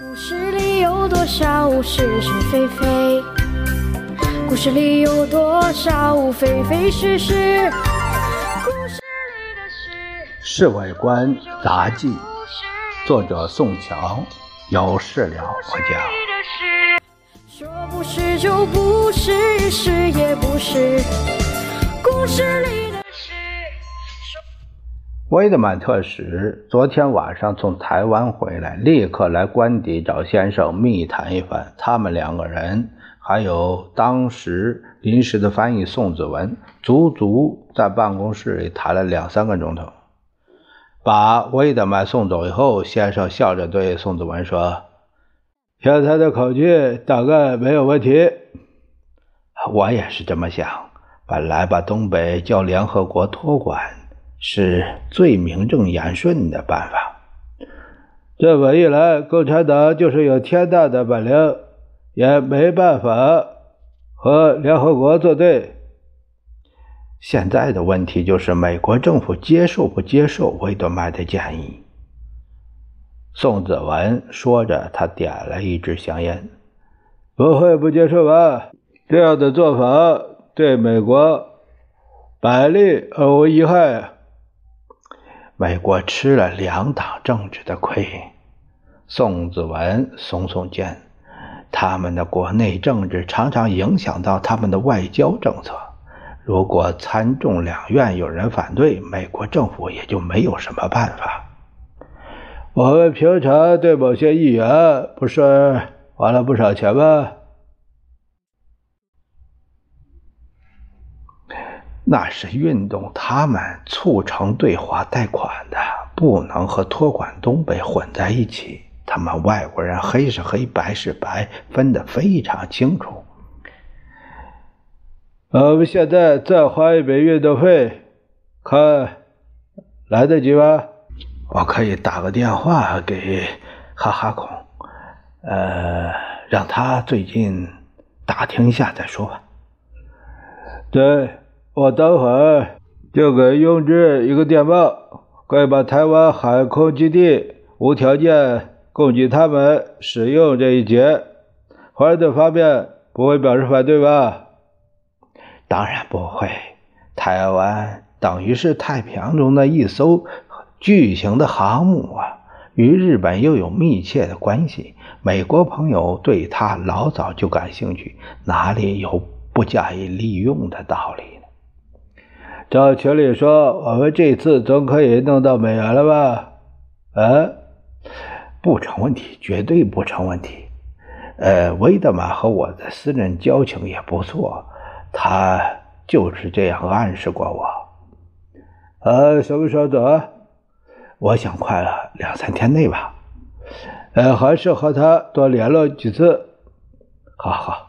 故事里有多少是是非非？故事里有多少非非是是？故事里的事，《侍卫官杂记》，作者宋乔，有事了不讲。说不是就不是，是也不是。故事里威德曼特使昨天晚上从台湾回来，立刻来官邸找先生密谈一番。他们两个人，还有当时临时的翻译宋子文，足足在办公室里谈了两三个钟头。把威德曼送走以后，先生笑着对宋子文说：“听他的口气，大概没有问题。”我也是这么想。本来把东北交联合国托管是最名正言顺的办法。这么一来，共产党就是有天大的本领，也没办法和联合国作对。现在的问题就是美国政府接受不接受维德曼的建议。宋子文说着，他点了一支香烟。不会不接受吧？这样的做法对美国百利而无一害。美国吃了两党政治的亏。宋子文耸耸肩，他们的国内政治常常影响到他们的外交政策。如果参众两院有人反对，美国政府也就没有什么办法。我们平常对某些议员不是花了不少钱吗？那是运动他们促成对华贷款的，不能和托管东北混在一起。他们外国人黑是黑，白是白，分得非常清楚。我们现在再花一笔运动费，看来得及吗？我可以打个电话给哈哈孔，呃，让他最近打听一下再说吧。对。我等会儿就给雍之一个电报，可以把台湾海空基地无条件供给他们使用这一节。华盛顿方面不会表示反对吧？当然不会。台湾等于是太平洋中的一艘巨型的航母啊，与日本又有密切的关系。美国朋友对他老早就感兴趣，哪里有不加以利用的道理？照群里说，我们这次总可以弄到美元了吧？啊，不成问题，绝对不成问题。呃，维德玛和我的私人交情也不错，他就是这样暗示过我。呃，什么时候走？我想快了两三天内吧。呃，还是和他多联络几次。好好，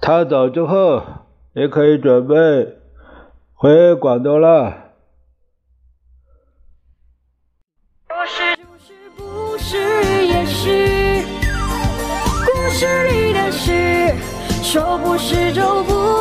他走之后，你可以准备。回广东了。说不是就不是，是也不是。